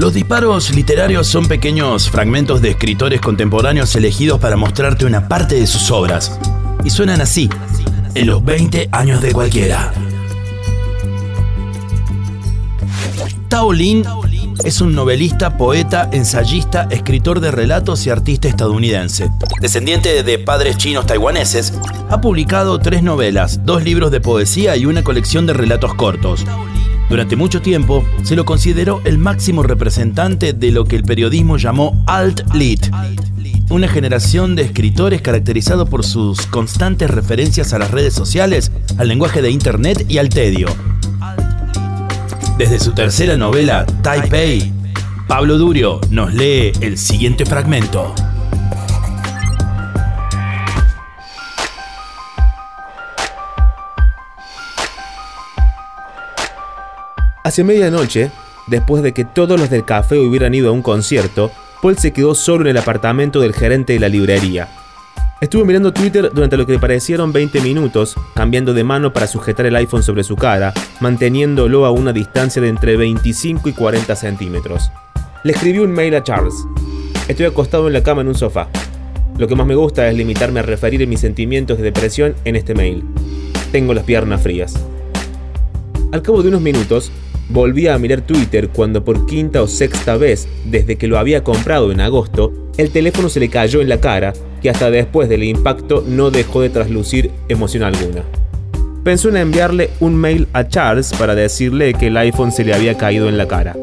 Los disparos literarios son pequeños fragmentos de escritores contemporáneos elegidos para mostrarte una parte de sus obras. Y suenan así, en los 20 años de cualquiera. Tao Lin es un novelista, poeta, ensayista, escritor de relatos y artista estadounidense. Descendiente de padres chinos taiwaneses, ha publicado tres novelas, dos libros de poesía y una colección de relatos cortos. Durante mucho tiempo se lo consideró el máximo representante de lo que el periodismo llamó alt-lit, una generación de escritores caracterizado por sus constantes referencias a las redes sociales, al lenguaje de Internet y al tedio. Desde su tercera novela, Taipei, Pablo Durio nos lee el siguiente fragmento. Hacia medianoche, después de que todos los del café hubieran ido a un concierto, Paul se quedó solo en el apartamento del gerente de la librería. Estuvo mirando Twitter durante lo que le parecieron 20 minutos, cambiando de mano para sujetar el iPhone sobre su cara, manteniéndolo a una distancia de entre 25 y 40 centímetros. Le escribí un mail a Charles. Estoy acostado en la cama en un sofá. Lo que más me gusta es limitarme a referir mis sentimientos de depresión en este mail. Tengo las piernas frías. Al cabo de unos minutos, volví a mirar Twitter cuando por quinta o sexta vez desde que lo había comprado en agosto, el teléfono se le cayó en la cara, que hasta después del impacto no dejó de traslucir emoción alguna. Pensó en enviarle un mail a Charles para decirle que el iPhone se le había caído en la cara.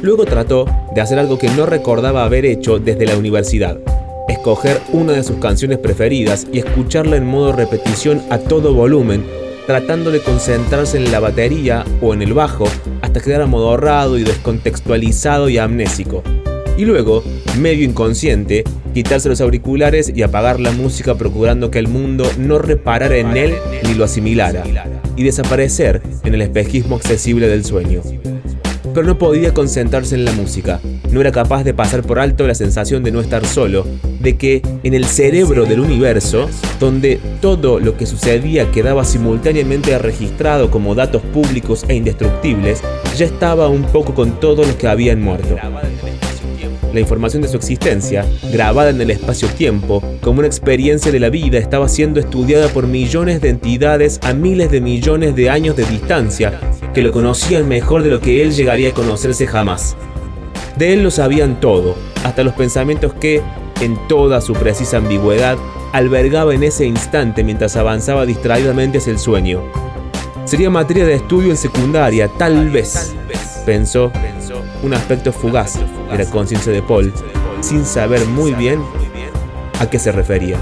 Luego trató de hacer algo que no recordaba haber hecho desde la universidad, escoger una de sus canciones preferidas y escucharla en modo repetición a todo volumen tratando de concentrarse en la batería o en el bajo hasta quedar amodorrado y descontextualizado y amnésico. Y luego, medio inconsciente, quitarse los auriculares y apagar la música procurando que el mundo no reparara en él ni lo asimilara, y desaparecer en el espejismo accesible del sueño pero no podía concentrarse en la música. No era capaz de pasar por alto la sensación de no estar solo, de que en el cerebro del universo, donde todo lo que sucedía quedaba simultáneamente registrado como datos públicos e indestructibles, ya estaba un poco con todos los que habían muerto. La información de su existencia, grabada en el espacio-tiempo, como una experiencia de la vida, estaba siendo estudiada por millones de entidades a miles de millones de años de distancia que lo conocían mejor de lo que él llegaría a conocerse jamás. De él lo sabían todo, hasta los pensamientos que, en toda su precisa ambigüedad, albergaba en ese instante mientras avanzaba distraídamente hacia el sueño. Sería materia de estudio en secundaria, tal vez, pensó, un aspecto fugaz de la conciencia de Paul, sin saber muy bien a qué se refería.